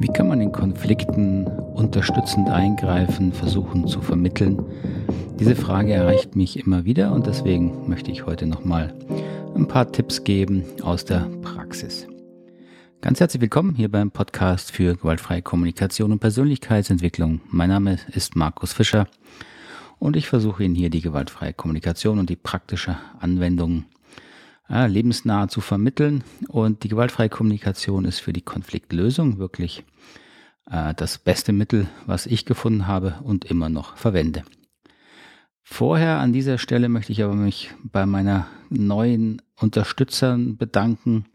Wie kann man in Konflikten unterstützend eingreifen, versuchen zu vermitteln? Diese Frage erreicht mich immer wieder und deswegen möchte ich heute nochmal ein paar Tipps geben aus der Praxis. Ganz herzlich willkommen hier beim Podcast für gewaltfreie Kommunikation und Persönlichkeitsentwicklung. Mein Name ist Markus Fischer und ich versuche Ihnen hier die gewaltfreie Kommunikation und die praktische Anwendung äh, lebensnah zu vermitteln. Und die gewaltfreie Kommunikation ist für die Konfliktlösung wirklich äh, das beste Mittel, was ich gefunden habe und immer noch verwende. Vorher an dieser Stelle möchte ich aber mich bei meiner neuen Unterstützern bedanken,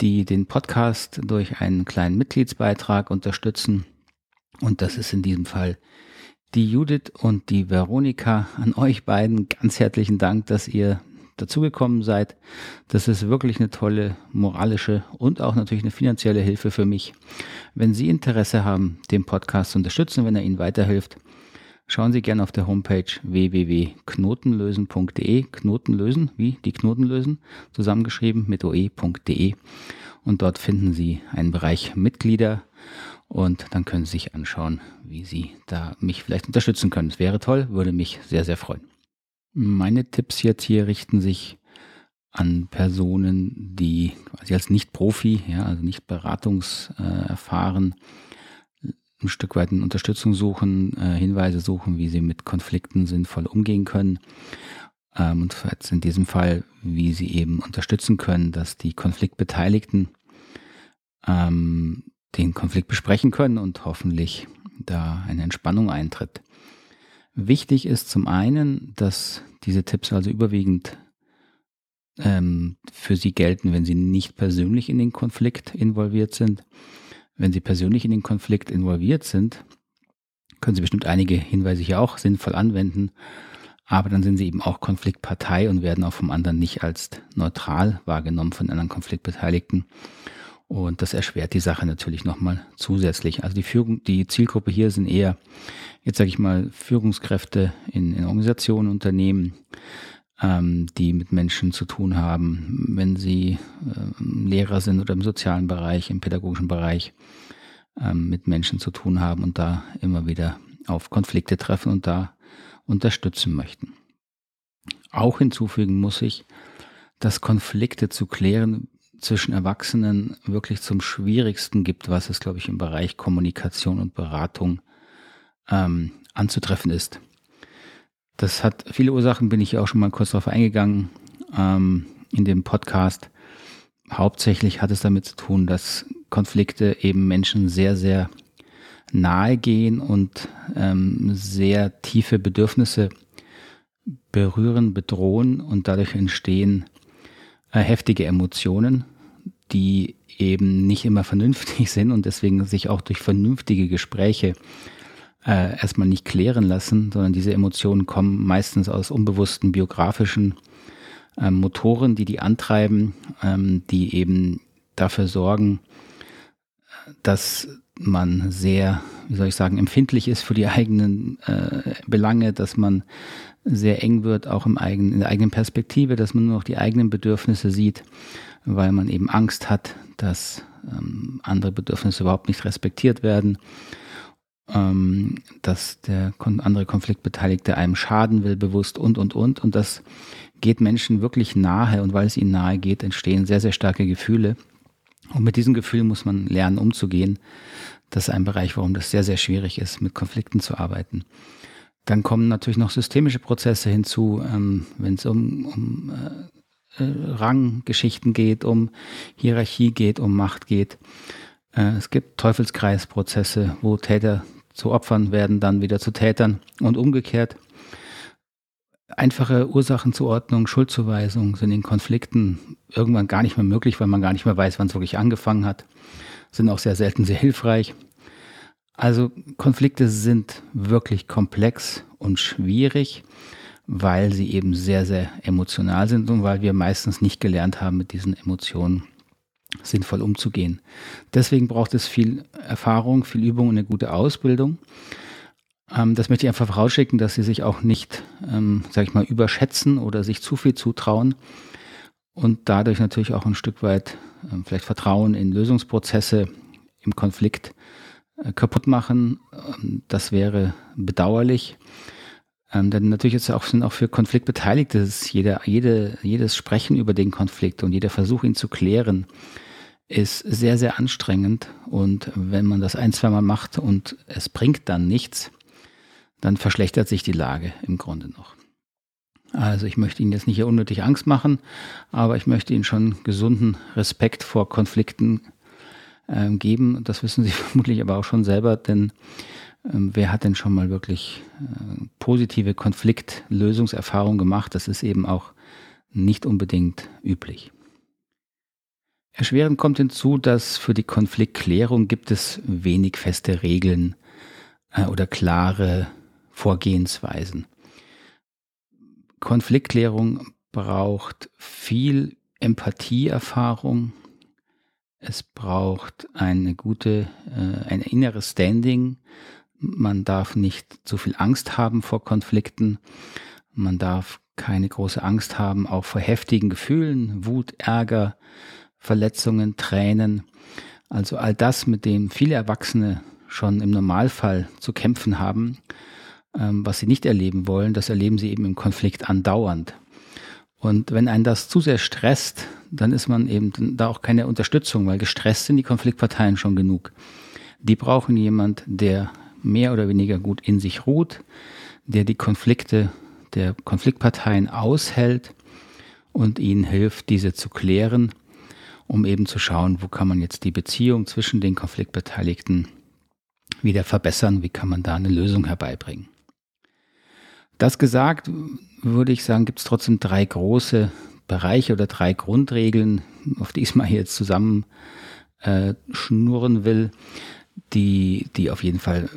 die den Podcast durch einen kleinen Mitgliedsbeitrag unterstützen. Und das ist in diesem Fall die Judith und die Veronika. An euch beiden ganz herzlichen Dank, dass ihr dazugekommen seid. Das ist wirklich eine tolle moralische und auch natürlich eine finanzielle Hilfe für mich. Wenn Sie Interesse haben, den Podcast zu unterstützen, wenn er Ihnen weiterhilft, schauen Sie gerne auf der Homepage www.knotenlösen.de, Knoten lösen, wie die Knoten lösen, zusammengeschrieben mit oe.de. Und dort finden Sie einen Bereich Mitglieder und dann können Sie sich anschauen, wie Sie da mich vielleicht unterstützen können. Es wäre toll, würde mich sehr, sehr freuen. Meine Tipps jetzt hier richten sich an Personen, die quasi als Nicht-Profi, ja, also nicht beratungserfahren, ein Stück weit eine Unterstützung suchen, äh, Hinweise suchen, wie sie mit Konflikten sinnvoll umgehen können. Ähm, und jetzt in diesem Fall, wie sie eben unterstützen können, dass die Konfliktbeteiligten ähm, den Konflikt besprechen können und hoffentlich da eine Entspannung eintritt. Wichtig ist zum einen, dass diese Tipps also überwiegend ähm, für Sie gelten, wenn Sie nicht persönlich in den Konflikt involviert sind. Wenn Sie persönlich in den Konflikt involviert sind, können Sie bestimmt einige Hinweise hier auch sinnvoll anwenden, aber dann sind Sie eben auch Konfliktpartei und werden auch vom anderen nicht als neutral wahrgenommen von anderen Konfliktbeteiligten. Und das erschwert die Sache natürlich nochmal zusätzlich. Also die Führung, die Zielgruppe hier sind eher, jetzt sage ich mal, Führungskräfte in, in Organisationen, Unternehmen, ähm, die mit Menschen zu tun haben, wenn sie äh, Lehrer sind oder im sozialen Bereich, im pädagogischen Bereich ähm, mit Menschen zu tun haben und da immer wieder auf Konflikte treffen und da unterstützen möchten. Auch hinzufügen muss ich, dass Konflikte zu klären zwischen Erwachsenen wirklich zum schwierigsten gibt, was es, glaube ich, im Bereich Kommunikation und Beratung ähm, anzutreffen ist. Das hat viele Ursachen, bin ich auch schon mal kurz darauf eingegangen ähm, in dem Podcast. Hauptsächlich hat es damit zu tun, dass Konflikte eben Menschen sehr, sehr nahe gehen und ähm, sehr tiefe Bedürfnisse berühren, bedrohen und dadurch entstehen heftige Emotionen, die eben nicht immer vernünftig sind und deswegen sich auch durch vernünftige Gespräche äh, erstmal nicht klären lassen, sondern diese Emotionen kommen meistens aus unbewussten biografischen äh, Motoren, die die antreiben, ähm, die eben dafür sorgen, dass man sehr, wie soll ich sagen, empfindlich ist für die eigenen äh, Belange, dass man sehr eng wird, auch im eigenen, in der eigenen Perspektive, dass man nur noch die eigenen Bedürfnisse sieht, weil man eben Angst hat, dass ähm, andere Bedürfnisse überhaupt nicht respektiert werden, ähm, dass der andere Konfliktbeteiligte einem schaden will, bewusst und, und, und. Und das geht Menschen wirklich nahe und weil es ihnen nahe geht, entstehen sehr, sehr starke Gefühle. Und mit diesem Gefühl muss man lernen, umzugehen. Das ist ein Bereich, warum das sehr, sehr schwierig ist, mit Konflikten zu arbeiten. Dann kommen natürlich noch systemische Prozesse hinzu, ähm, wenn es um, um äh, äh, Ranggeschichten geht, um Hierarchie geht, um Macht geht. Äh, es gibt Teufelskreisprozesse, wo Täter zu Opfern werden, dann wieder zu Tätern und umgekehrt. Einfache Ursachenzuordnung, Schuldzuweisung sind in Konflikten irgendwann gar nicht mehr möglich, weil man gar nicht mehr weiß, wann es wirklich angefangen hat. Sind auch sehr selten sehr hilfreich. Also Konflikte sind wirklich komplex und schwierig, weil sie eben sehr, sehr emotional sind und weil wir meistens nicht gelernt haben, mit diesen Emotionen sinnvoll umzugehen. Deswegen braucht es viel Erfahrung, viel Übung und eine gute Ausbildung. Ähm, das möchte ich einfach vorausschicken, dass Sie sich auch nicht, ähm, sag ich mal, überschätzen oder sich zu viel zutrauen und dadurch natürlich auch ein Stück weit ähm, vielleicht Vertrauen in Lösungsprozesse im Konflikt äh, kaputt machen. Ähm, das wäre bedauerlich. Ähm, denn natürlich ist auch, sind auch für Konfliktbeteiligte jeder, jede, jedes Sprechen über den Konflikt und jeder Versuch, ihn zu klären, ist sehr, sehr anstrengend. Und wenn man das ein, zweimal macht und es bringt dann nichts, dann verschlechtert sich die Lage im Grunde noch. Also ich möchte Ihnen jetzt nicht hier unnötig Angst machen, aber ich möchte Ihnen schon gesunden Respekt vor Konflikten äh, geben. Das wissen Sie vermutlich aber auch schon selber, denn äh, wer hat denn schon mal wirklich äh, positive Konfliktlösungserfahrungen gemacht? Das ist eben auch nicht unbedingt üblich. Erschwerend kommt hinzu, dass für die Konfliktklärung gibt es wenig feste Regeln äh, oder klare Vorgehensweisen. Konfliktklärung braucht viel Empathieerfahrung. Es braucht eine gute, äh, ein inneres Standing. Man darf nicht zu viel Angst haben vor Konflikten. Man darf keine große Angst haben, auch vor heftigen Gefühlen, Wut, Ärger, Verletzungen, Tränen. Also all das, mit dem viele Erwachsene schon im Normalfall zu kämpfen haben, ähm, was sie nicht erleben wollen, das erleben sie eben im Konflikt andauernd. Und wenn einen das zu sehr stresst, dann ist man eben da auch keine Unterstützung, weil gestresst sind die Konfliktparteien schon genug. Die brauchen jemand, der mehr oder weniger gut in sich ruht, der die Konflikte der Konfliktparteien aushält und ihnen hilft, diese zu klären, um eben zu schauen, wo kann man jetzt die Beziehung zwischen den Konfliktbeteiligten wieder verbessern, wie kann man da eine Lösung herbeibringen. Das gesagt, würde ich sagen, gibt es trotzdem drei große Bereiche oder drei Grundregeln, auf die ich mal hier jetzt zusammen äh, schnurren will, die, die auf jeden Fall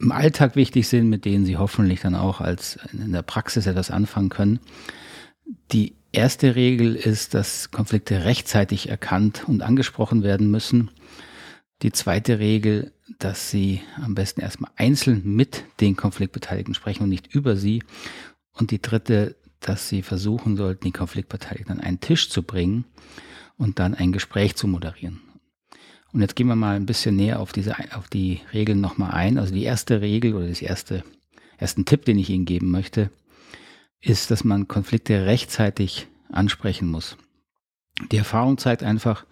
im Alltag wichtig sind, mit denen Sie hoffentlich dann auch als in der Praxis etwas anfangen können. Die erste Regel ist, dass Konflikte rechtzeitig erkannt und angesprochen werden müssen. Die zweite Regel, dass Sie am besten erstmal einzeln mit den Konfliktbeteiligten sprechen und nicht über sie. Und die dritte, dass Sie versuchen sollten, die Konfliktbeteiligten an einen Tisch zu bringen und dann ein Gespräch zu moderieren. Und jetzt gehen wir mal ein bisschen näher auf diese, auf die Regeln nochmal ein. Also die erste Regel oder das erste, ersten Tipp, den ich Ihnen geben möchte, ist, dass man Konflikte rechtzeitig ansprechen muss. Die Erfahrung zeigt einfach,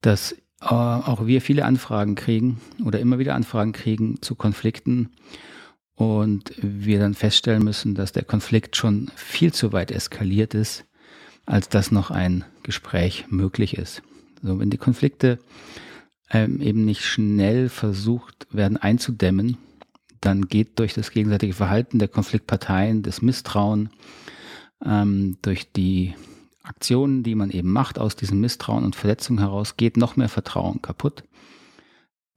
dass auch wir viele Anfragen kriegen oder immer wieder Anfragen kriegen zu Konflikten und wir dann feststellen müssen, dass der Konflikt schon viel zu weit eskaliert ist, als dass noch ein Gespräch möglich ist. So, wenn die Konflikte ähm, eben nicht schnell versucht werden einzudämmen, dann geht durch das gegenseitige Verhalten der Konfliktparteien, das Misstrauen, ähm, durch die Aktionen, die man eben macht aus diesem Misstrauen und Verletzung heraus, geht noch mehr Vertrauen kaputt.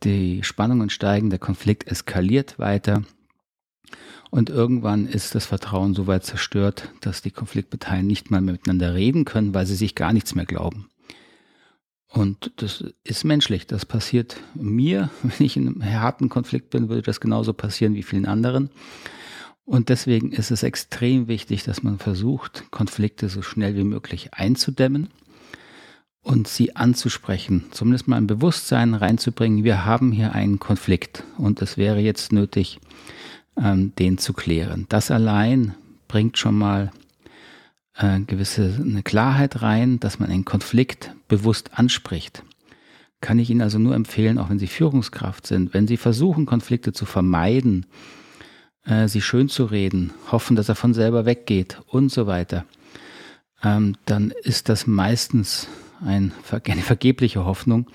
Die Spannungen steigen, der Konflikt eskaliert weiter und irgendwann ist das Vertrauen so weit zerstört, dass die Konfliktparteien nicht mal mehr miteinander reden können, weil sie sich gar nichts mehr glauben. Und das ist menschlich. Das passiert mir. Wenn ich in einem harten Konflikt bin, würde das genauso passieren wie vielen anderen. Und deswegen ist es extrem wichtig, dass man versucht, Konflikte so schnell wie möglich einzudämmen und sie anzusprechen, zumindest mal ein Bewusstsein reinzubringen, wir haben hier einen Konflikt und es wäre jetzt nötig, ähm, den zu klären. Das allein bringt schon mal äh, gewisse eine Klarheit rein, dass man einen Konflikt bewusst anspricht. Kann ich Ihnen also nur empfehlen, auch wenn Sie Führungskraft sind, wenn Sie versuchen, Konflikte zu vermeiden, äh, sie schön zu reden, hoffen, dass er von selber weggeht und so weiter, ähm, dann ist das meistens ein, eine vergebliche Hoffnung,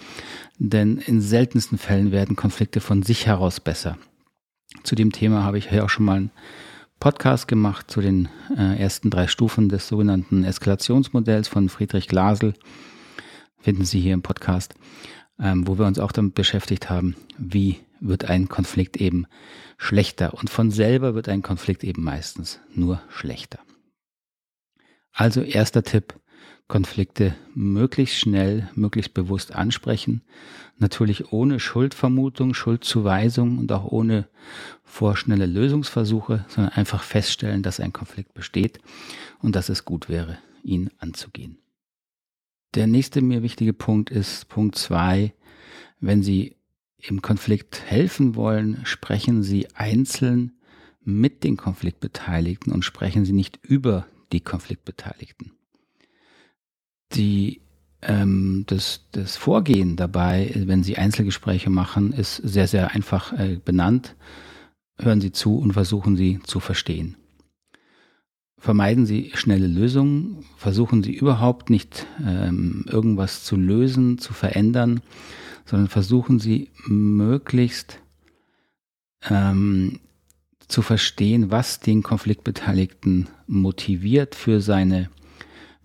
denn in seltensten Fällen werden Konflikte von sich heraus besser. Zu dem Thema habe ich ja auch schon mal einen Podcast gemacht zu den äh, ersten drei Stufen des sogenannten Eskalationsmodells von Friedrich Glasel. Finden Sie hier im Podcast, ähm, wo wir uns auch damit beschäftigt haben, wie wird ein Konflikt eben schlechter. Und von selber wird ein Konflikt eben meistens nur schlechter. Also erster Tipp, Konflikte möglichst schnell, möglichst bewusst ansprechen. Natürlich ohne Schuldvermutung, Schuldzuweisung und auch ohne vorschnelle Lösungsversuche, sondern einfach feststellen, dass ein Konflikt besteht und dass es gut wäre, ihn anzugehen. Der nächste mir wichtige Punkt ist Punkt zwei Wenn Sie im Konflikt helfen wollen, sprechen Sie einzeln mit den Konfliktbeteiligten und sprechen Sie nicht über die Konfliktbeteiligten. Die, ähm, das, das Vorgehen dabei, wenn Sie Einzelgespräche machen, ist sehr, sehr einfach äh, benannt. Hören Sie zu und versuchen Sie zu verstehen. Vermeiden Sie schnelle Lösungen, versuchen Sie überhaupt nicht ähm, irgendwas zu lösen, zu verändern, sondern versuchen Sie möglichst ähm, zu verstehen, was den Konfliktbeteiligten motiviert für seine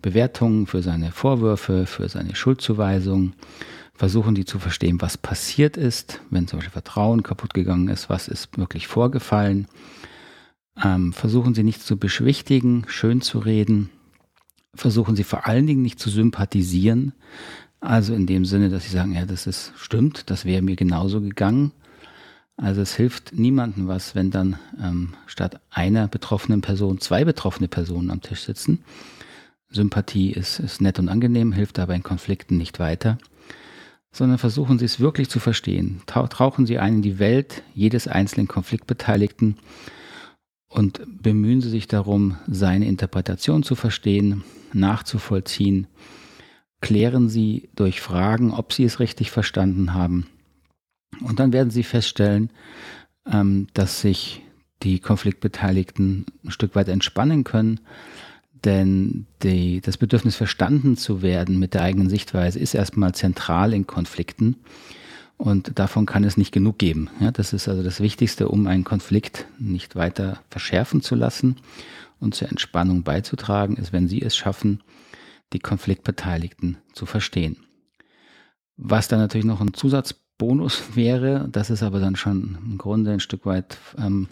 Bewertungen, für seine Vorwürfe, für seine Schuldzuweisung. Versuchen die zu verstehen, was passiert ist, wenn zum Beispiel Vertrauen kaputt gegangen ist, was ist wirklich vorgefallen. Ähm, versuchen Sie nicht zu beschwichtigen, schön zu reden. Versuchen Sie vor allen Dingen nicht zu sympathisieren. Also in dem Sinne, dass Sie sagen, ja, das ist stimmt, das wäre mir genauso gegangen. Also es hilft niemandem was, wenn dann ähm, statt einer betroffenen Person zwei betroffene Personen am Tisch sitzen. Sympathie ist, ist nett und angenehm, hilft aber in Konflikten nicht weiter, sondern versuchen Sie es wirklich zu verstehen. Tauchen Sie ein in die Welt jedes einzelnen Konfliktbeteiligten und bemühen Sie sich darum, seine Interpretation zu verstehen, nachzuvollziehen. Klären Sie durch Fragen, ob Sie es richtig verstanden haben. Und dann werden Sie feststellen, ähm, dass sich die Konfliktbeteiligten ein Stück weit entspannen können, denn die, das Bedürfnis verstanden zu werden mit der eigenen Sichtweise ist erstmal zentral in Konflikten und davon kann es nicht genug geben. Ja, das ist also das Wichtigste, um einen Konflikt nicht weiter verschärfen zu lassen und zur Entspannung beizutragen, ist, wenn Sie es schaffen, die Konfliktbeteiligten zu verstehen. Was dann natürlich noch ein Zusatz Bonus wäre. Das ist aber dann schon im Grunde ein Stück weit ähm,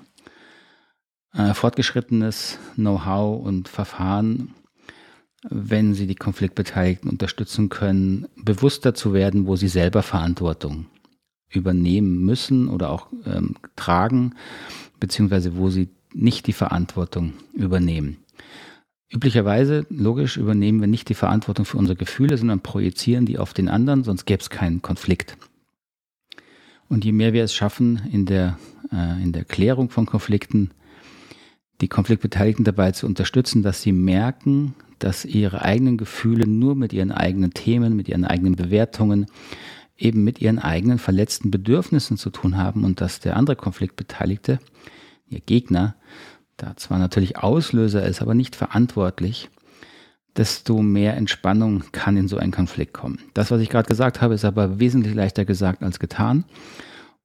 äh, fortgeschrittenes Know-how und Verfahren, wenn Sie die Konfliktbeteiligten unterstützen können, bewusster zu werden, wo sie selber Verantwortung übernehmen müssen oder auch ähm, tragen, beziehungsweise wo sie nicht die Verantwortung übernehmen. Üblicherweise, logisch, übernehmen wir nicht die Verantwortung für unsere Gefühle, sondern projizieren die auf den anderen, sonst gäbe es keinen Konflikt. Und je mehr wir es schaffen, in der, äh, in der Klärung von Konflikten, die Konfliktbeteiligten dabei zu unterstützen, dass sie merken, dass ihre eigenen Gefühle nur mit ihren eigenen Themen, mit ihren eigenen Bewertungen, eben mit ihren eigenen verletzten Bedürfnissen zu tun haben und dass der andere Konfliktbeteiligte, ihr Gegner, da zwar natürlich Auslöser ist, aber nicht verantwortlich, desto mehr Entspannung kann in so einen Konflikt kommen. Das, was ich gerade gesagt habe, ist aber wesentlich leichter gesagt als getan.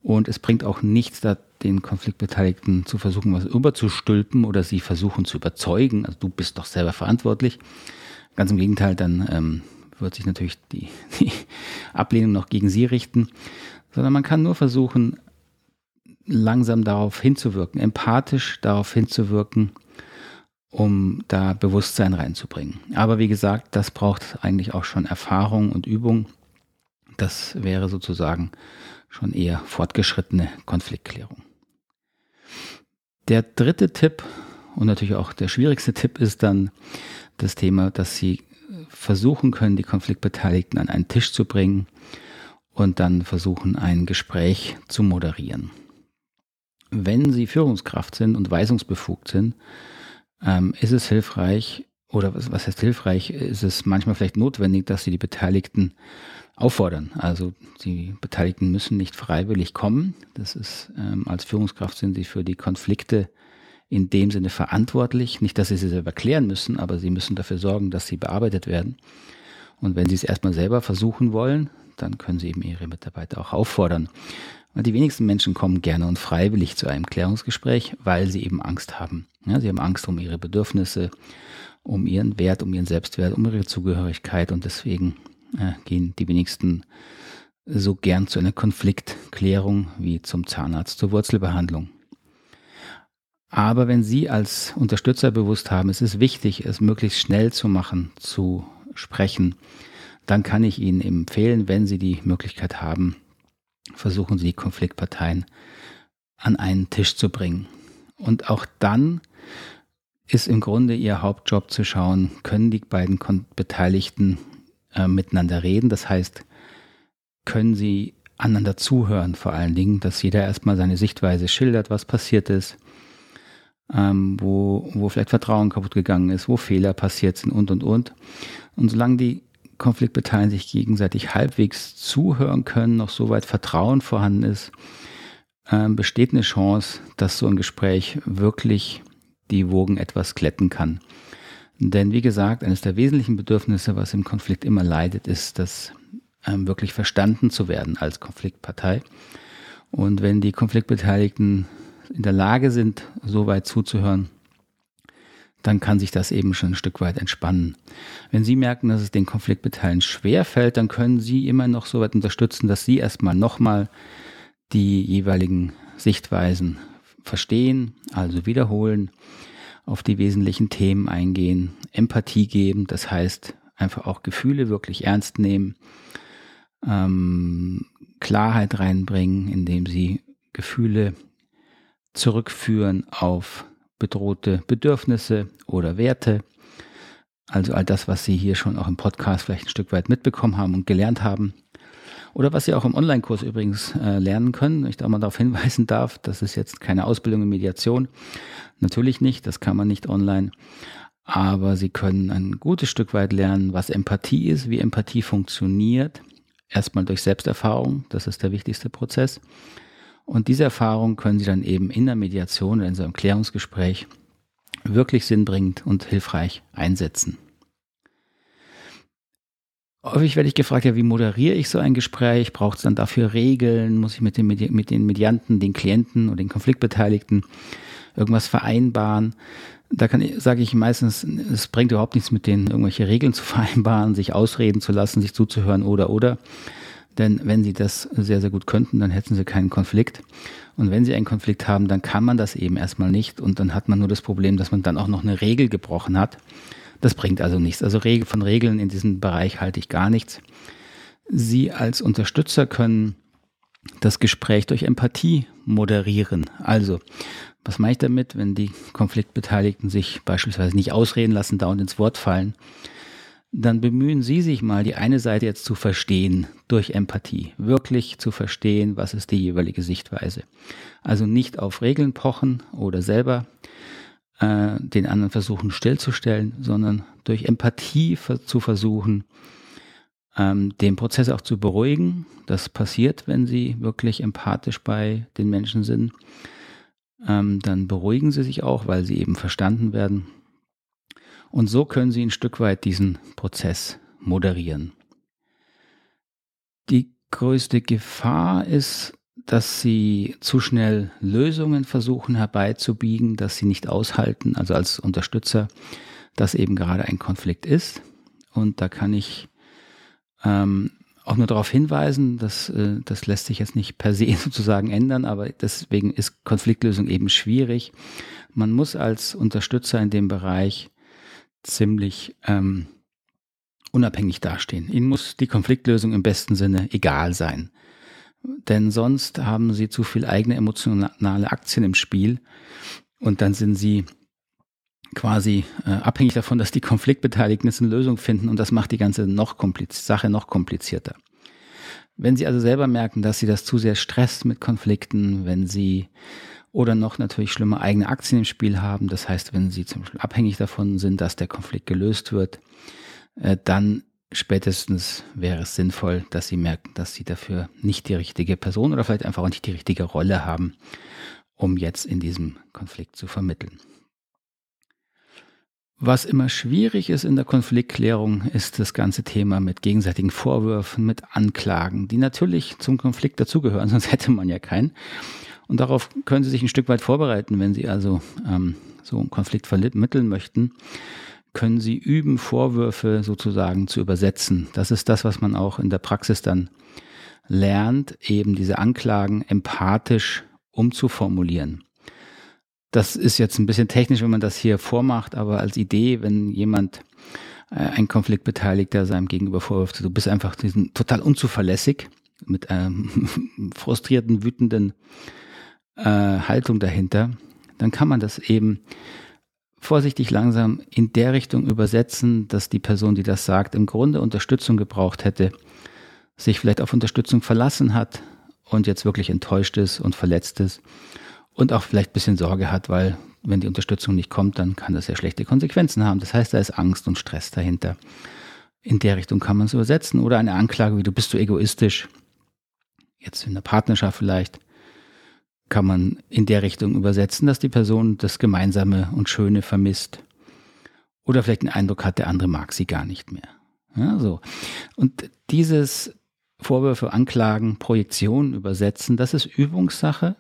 Und es bringt auch nichts, da den Konfliktbeteiligten zu versuchen, was überzustülpen oder sie versuchen zu überzeugen. Also du bist doch selber verantwortlich. Ganz im Gegenteil, dann ähm, wird sich natürlich die, die Ablehnung noch gegen sie richten. Sondern man kann nur versuchen, langsam darauf hinzuwirken, empathisch darauf hinzuwirken, um da Bewusstsein reinzubringen. Aber wie gesagt, das braucht eigentlich auch schon Erfahrung und Übung. Das wäre sozusagen schon eher fortgeschrittene Konfliktklärung. Der dritte Tipp und natürlich auch der schwierigste Tipp ist dann das Thema, dass Sie versuchen können, die Konfliktbeteiligten an einen Tisch zu bringen und dann versuchen, ein Gespräch zu moderieren. Wenn Sie Führungskraft sind und weisungsbefugt sind, ähm, ist es hilfreich, oder was, was heißt hilfreich, ist es manchmal vielleicht notwendig, dass Sie die Beteiligten auffordern. Also die Beteiligten müssen nicht freiwillig kommen. Das ist ähm, als Führungskraft sind sie für die Konflikte in dem Sinne verantwortlich. Nicht, dass sie sie selber klären müssen, aber sie müssen dafür sorgen, dass sie bearbeitet werden. Und wenn sie es erstmal selber versuchen wollen, dann können sie eben ihre Mitarbeiter auch auffordern. Und die wenigsten Menschen kommen gerne und freiwillig zu einem Klärungsgespräch, weil sie eben Angst haben. Ja, sie haben Angst um ihre Bedürfnisse, um ihren Wert, um ihren Selbstwert, um ihre Zugehörigkeit und deswegen äh, gehen die wenigsten so gern zu einer Konfliktklärung wie zum Zahnarzt zur Wurzelbehandlung. Aber wenn Sie als Unterstützer bewusst haben, es ist wichtig, es möglichst schnell zu machen, zu sprechen, dann kann ich Ihnen empfehlen, wenn Sie die Möglichkeit haben, versuchen Sie die Konfliktparteien an einen Tisch zu bringen. Und auch dann ist im Grunde Ihr Hauptjob zu schauen, können die beiden Beteiligten äh, miteinander reden. Das heißt, können sie einander zuhören vor allen Dingen, dass jeder erstmal seine Sichtweise schildert, was passiert ist, ähm, wo, wo vielleicht Vertrauen kaputt gegangen ist, wo Fehler passiert sind und, und, und. Und solange die Konfliktbeteiligten sich gegenseitig halbwegs zuhören können, noch soweit Vertrauen vorhanden ist, ähm, besteht eine Chance, dass so ein Gespräch wirklich die Wogen etwas glätten kann. Denn wie gesagt, eines der wesentlichen Bedürfnisse, was im Konflikt immer leidet, ist, das ähm, wirklich verstanden zu werden als Konfliktpartei. Und wenn die Konfliktbeteiligten in der Lage sind, so weit zuzuhören, dann kann sich das eben schon ein Stück weit entspannen. Wenn Sie merken, dass es den Konfliktbeteiligten schwer fällt, dann können Sie immer noch so weit unterstützen, dass Sie erstmal nochmal die jeweiligen Sichtweisen verstehen, also wiederholen, auf die wesentlichen Themen eingehen, Empathie geben, das heißt einfach auch Gefühle wirklich ernst nehmen, ähm, Klarheit reinbringen, indem sie Gefühle zurückführen auf bedrohte Bedürfnisse oder Werte. Also all das, was Sie hier schon auch im Podcast vielleicht ein Stück weit mitbekommen haben und gelernt haben. Oder was Sie auch im Online-Kurs übrigens äh, lernen können. Ich da mal darauf hinweisen darf, das ist jetzt keine Ausbildung in Mediation. Natürlich nicht, das kann man nicht online. Aber Sie können ein gutes Stück weit lernen, was Empathie ist, wie Empathie funktioniert. Erstmal durch Selbsterfahrung, das ist der wichtigste Prozess. Und diese Erfahrung können Sie dann eben in der Mediation oder in so einem Klärungsgespräch wirklich sinnbringend und hilfreich einsetzen. Häufig werde ich gefragt, ja, wie moderiere ich so ein Gespräch? Braucht es dann dafür Regeln? Muss ich mit, dem, mit den Medianten, den Klienten und den Konfliktbeteiligten irgendwas vereinbaren? Da kann, sage ich meistens, es bringt überhaupt nichts mit denen, irgendwelche Regeln zu vereinbaren, sich ausreden zu lassen, sich zuzuhören oder oder. Denn wenn sie das sehr, sehr gut könnten, dann hätten sie keinen Konflikt. Und wenn sie einen Konflikt haben, dann kann man das eben erstmal nicht. Und dann hat man nur das Problem, dass man dann auch noch eine Regel gebrochen hat. Das bringt also nichts. Also von Regeln in diesem Bereich halte ich gar nichts. Sie als Unterstützer können das Gespräch durch Empathie moderieren. Also, was meine ich damit, wenn die Konfliktbeteiligten sich beispielsweise nicht ausreden lassen, dauernd ins Wort fallen? dann bemühen Sie sich mal, die eine Seite jetzt zu verstehen durch Empathie, wirklich zu verstehen, was ist die jeweilige Sichtweise. Also nicht auf Regeln pochen oder selber äh, den anderen versuchen stillzustellen, sondern durch Empathie zu versuchen, ähm, den Prozess auch zu beruhigen. Das passiert, wenn Sie wirklich empathisch bei den Menschen sind. Ähm, dann beruhigen Sie sich auch, weil Sie eben verstanden werden und so können Sie ein Stück weit diesen Prozess moderieren. Die größte Gefahr ist, dass Sie zu schnell Lösungen versuchen herbeizubiegen, dass Sie nicht aushalten, also als Unterstützer, dass eben gerade ein Konflikt ist. Und da kann ich ähm, auch nur darauf hinweisen, dass äh, das lässt sich jetzt nicht per se sozusagen ändern, aber deswegen ist Konfliktlösung eben schwierig. Man muss als Unterstützer in dem Bereich ziemlich ähm, unabhängig dastehen. Ihnen muss die Konfliktlösung im besten Sinne egal sein. Denn sonst haben sie zu viel eigene emotionale Aktien im Spiel und dann sind sie quasi äh, abhängig davon, dass die Konfliktbeteiligten eine Lösung finden und das macht die ganze noch Sache noch komplizierter. Wenn Sie also selber merken, dass Sie das zu sehr stresst mit Konflikten, wenn Sie oder noch natürlich schlimmer eigene Aktien im Spiel haben. Das heißt, wenn sie zum Beispiel abhängig davon sind, dass der Konflikt gelöst wird, äh, dann spätestens wäre es sinnvoll, dass sie merken, dass sie dafür nicht die richtige Person oder vielleicht einfach auch nicht die richtige Rolle haben, um jetzt in diesem Konflikt zu vermitteln. Was immer schwierig ist in der Konfliktklärung, ist das ganze Thema mit gegenseitigen Vorwürfen, mit Anklagen, die natürlich zum Konflikt dazugehören, sonst hätte man ja keinen. Und darauf können Sie sich ein Stück weit vorbereiten, wenn Sie also ähm, so einen Konflikt vermitteln möchten können Sie üben, Vorwürfe sozusagen zu übersetzen. Das ist das, was man auch in der Praxis dann lernt, eben diese Anklagen empathisch umzuformulieren. Das ist jetzt ein bisschen technisch, wenn man das hier vormacht, aber als Idee, wenn jemand äh, ein Konfliktbeteiligter seinem Gegenüber vorwirft, du bist einfach diesen, total unzuverlässig, mit einem frustrierten, wütenden äh, Haltung dahinter, dann kann man das eben vorsichtig langsam in der Richtung übersetzen, dass die Person, die das sagt, im Grunde Unterstützung gebraucht hätte, sich vielleicht auf Unterstützung verlassen hat, und jetzt wirklich enttäuscht ist und verletzt ist und auch vielleicht ein bisschen Sorge hat, weil wenn die Unterstützung nicht kommt, dann kann das ja schlechte Konsequenzen haben. Das heißt, da ist Angst und Stress dahinter. In der Richtung kann man es übersetzen. Oder eine Anklage wie du bist so egoistisch. Jetzt in der Partnerschaft vielleicht kann man in der Richtung übersetzen, dass die Person das Gemeinsame und Schöne vermisst. Oder vielleicht den Eindruck hat, der andere mag sie gar nicht mehr. Ja, so. Und dieses Vorwürfe, Anklagen, Projektionen übersetzen, das ist Übungssache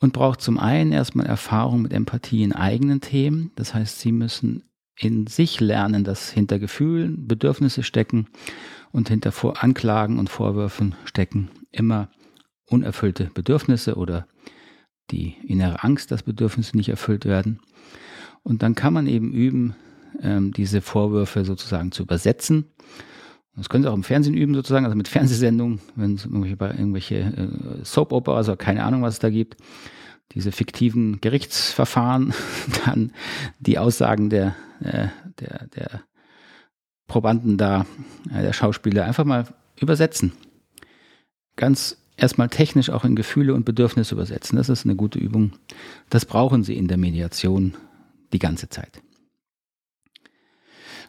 und braucht zum einen erstmal Erfahrung mit Empathie in eigenen Themen. Das heißt, Sie müssen in sich lernen, dass hinter Gefühlen Bedürfnisse stecken und hinter Vor Anklagen und Vorwürfen stecken immer unerfüllte Bedürfnisse oder die innere Angst, dass Bedürfnisse nicht erfüllt werden. Und dann kann man eben üben, ähm, diese Vorwürfe sozusagen zu übersetzen. Das können Sie auch im Fernsehen üben, sozusagen, also mit Fernsehsendungen, wenn es irgendwelche, irgendwelche äh, Soap-Opera, also keine Ahnung, was es da gibt, diese fiktiven Gerichtsverfahren, dann die Aussagen der, äh, der, der Probanden da, äh, der Schauspieler, einfach mal übersetzen. Ganz erstmal technisch auch in Gefühle und Bedürfnisse übersetzen. Das ist eine gute Übung. Das brauchen Sie in der Mediation die ganze Zeit.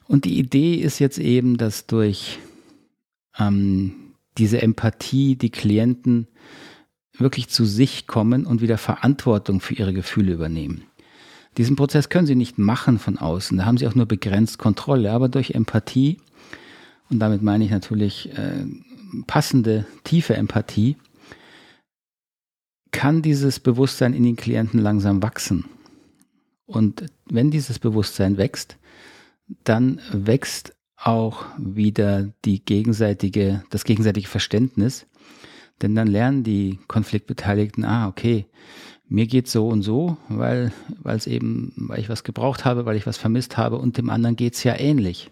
Und die Idee ist jetzt eben, dass durch ähm, diese Empathie die Klienten wirklich zu sich kommen und wieder Verantwortung für ihre Gefühle übernehmen. Diesen Prozess können sie nicht machen von außen, da haben sie auch nur begrenzt Kontrolle, aber durch Empathie, und damit meine ich natürlich äh, passende, tiefe Empathie, kann dieses Bewusstsein in den Klienten langsam wachsen. Und wenn dieses Bewusstsein wächst, dann wächst auch wieder die gegenseitige, das gegenseitige Verständnis. Denn dann lernen die Konfliktbeteiligten, ah, okay, mir geht so und so, weil, es eben, weil ich was gebraucht habe, weil ich was vermisst habe und dem anderen geht es ja ähnlich.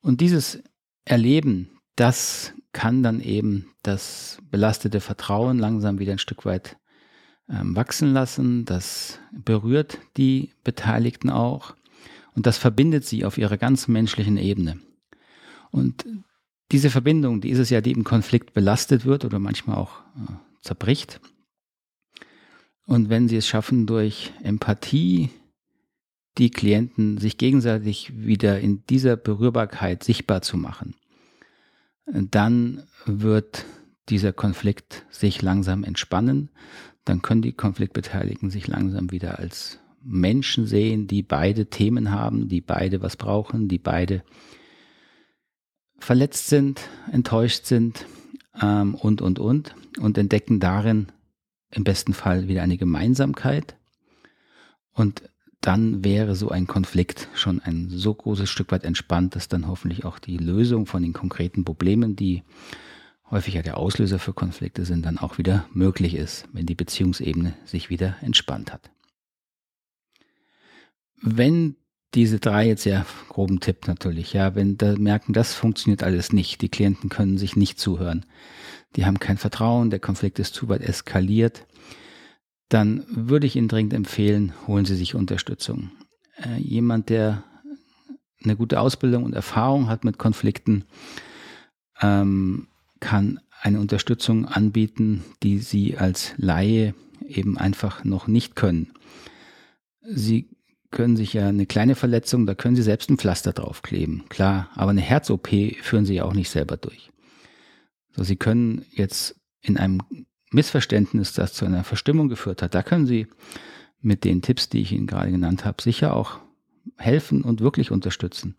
Und dieses Erleben, das kann dann eben das belastete Vertrauen langsam wieder ein Stück weit ähm, wachsen lassen. Das berührt die Beteiligten auch. Und das verbindet sie auf ihrer ganz menschlichen Ebene. Und diese Verbindung, die ist es ja, die im Konflikt belastet wird oder manchmal auch äh, zerbricht. Und wenn sie es schaffen, durch Empathie die Klienten sich gegenseitig wieder in dieser Berührbarkeit sichtbar zu machen, dann wird dieser Konflikt sich langsam entspannen. Dann können die Konfliktbeteiligten sich langsam wieder als Menschen sehen, die beide Themen haben, die beide was brauchen, die beide verletzt sind, enttäuscht sind ähm, und, und, und. Und entdecken darin im besten Fall wieder eine Gemeinsamkeit. Und dann wäre so ein Konflikt schon ein so großes Stück weit entspannt, dass dann hoffentlich auch die Lösung von den konkreten Problemen, die häufig ja der Auslöser für Konflikte sind, dann auch wieder möglich ist, wenn die Beziehungsebene sich wieder entspannt hat. Wenn diese drei jetzt ja groben Tipp natürlich, ja, wenn da merken, das funktioniert alles nicht, die Klienten können sich nicht zuhören, die haben kein Vertrauen, der Konflikt ist zu weit eskaliert, dann würde ich Ihnen dringend empfehlen, holen Sie sich Unterstützung. Äh, jemand, der eine gute Ausbildung und Erfahrung hat mit Konflikten, ähm, kann eine Unterstützung anbieten, die Sie als Laie eben einfach noch nicht können. Sie können sich ja eine kleine Verletzung, da können Sie selbst ein Pflaster draufkleben, klar, aber eine Herz-OP führen Sie ja auch nicht selber durch. So, Sie können jetzt in einem Missverständnis, das zu einer Verstimmung geführt hat, da können Sie mit den Tipps, die ich Ihnen gerade genannt habe, sicher auch helfen und wirklich unterstützen.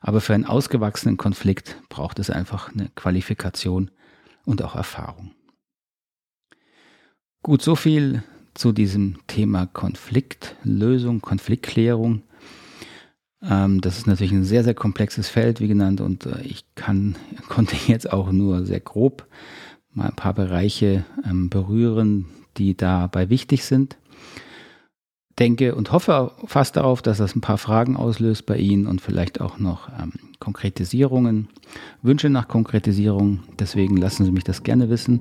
Aber für einen ausgewachsenen Konflikt braucht es einfach eine Qualifikation und auch Erfahrung. Gut, so viel zu diesem Thema Konfliktlösung, Konfliktklärung. Ähm, das ist natürlich ein sehr, sehr komplexes Feld, wie genannt, und äh, ich kann, konnte jetzt auch nur sehr grob mal ein paar Bereiche ähm, berühren, die dabei wichtig sind. Denke und hoffe fast darauf, dass das ein paar Fragen auslöst bei Ihnen und vielleicht auch noch ähm, Konkretisierungen, Wünsche nach Konkretisierung. Deswegen lassen Sie mich das gerne wissen.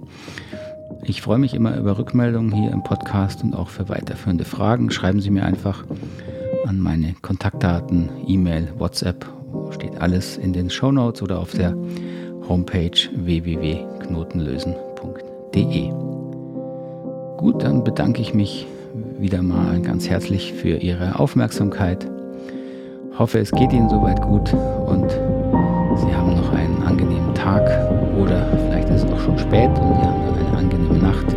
Ich freue mich immer über Rückmeldungen hier im Podcast und auch für weiterführende Fragen. Schreiben Sie mir einfach an meine Kontaktdaten, E-Mail, WhatsApp, steht alles in den Show Notes oder auf der Homepage www.knotenlösen.de knotenlösen.de. Gut, dann bedanke ich mich wieder mal ganz herzlich für Ihre Aufmerksamkeit. Hoffe, es geht Ihnen soweit gut und Sie haben noch einen angenehmen Tag oder vielleicht ist es auch schon spät und Sie haben dann eine angenehme Nacht,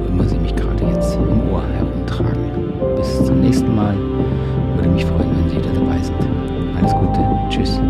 wo immer Sie mich gerade jetzt im Ohr herumtragen. Bis zum nächsten Mal. Würde mich freuen, wenn Sie wieder dabei sind. Alles Gute. Tschüss.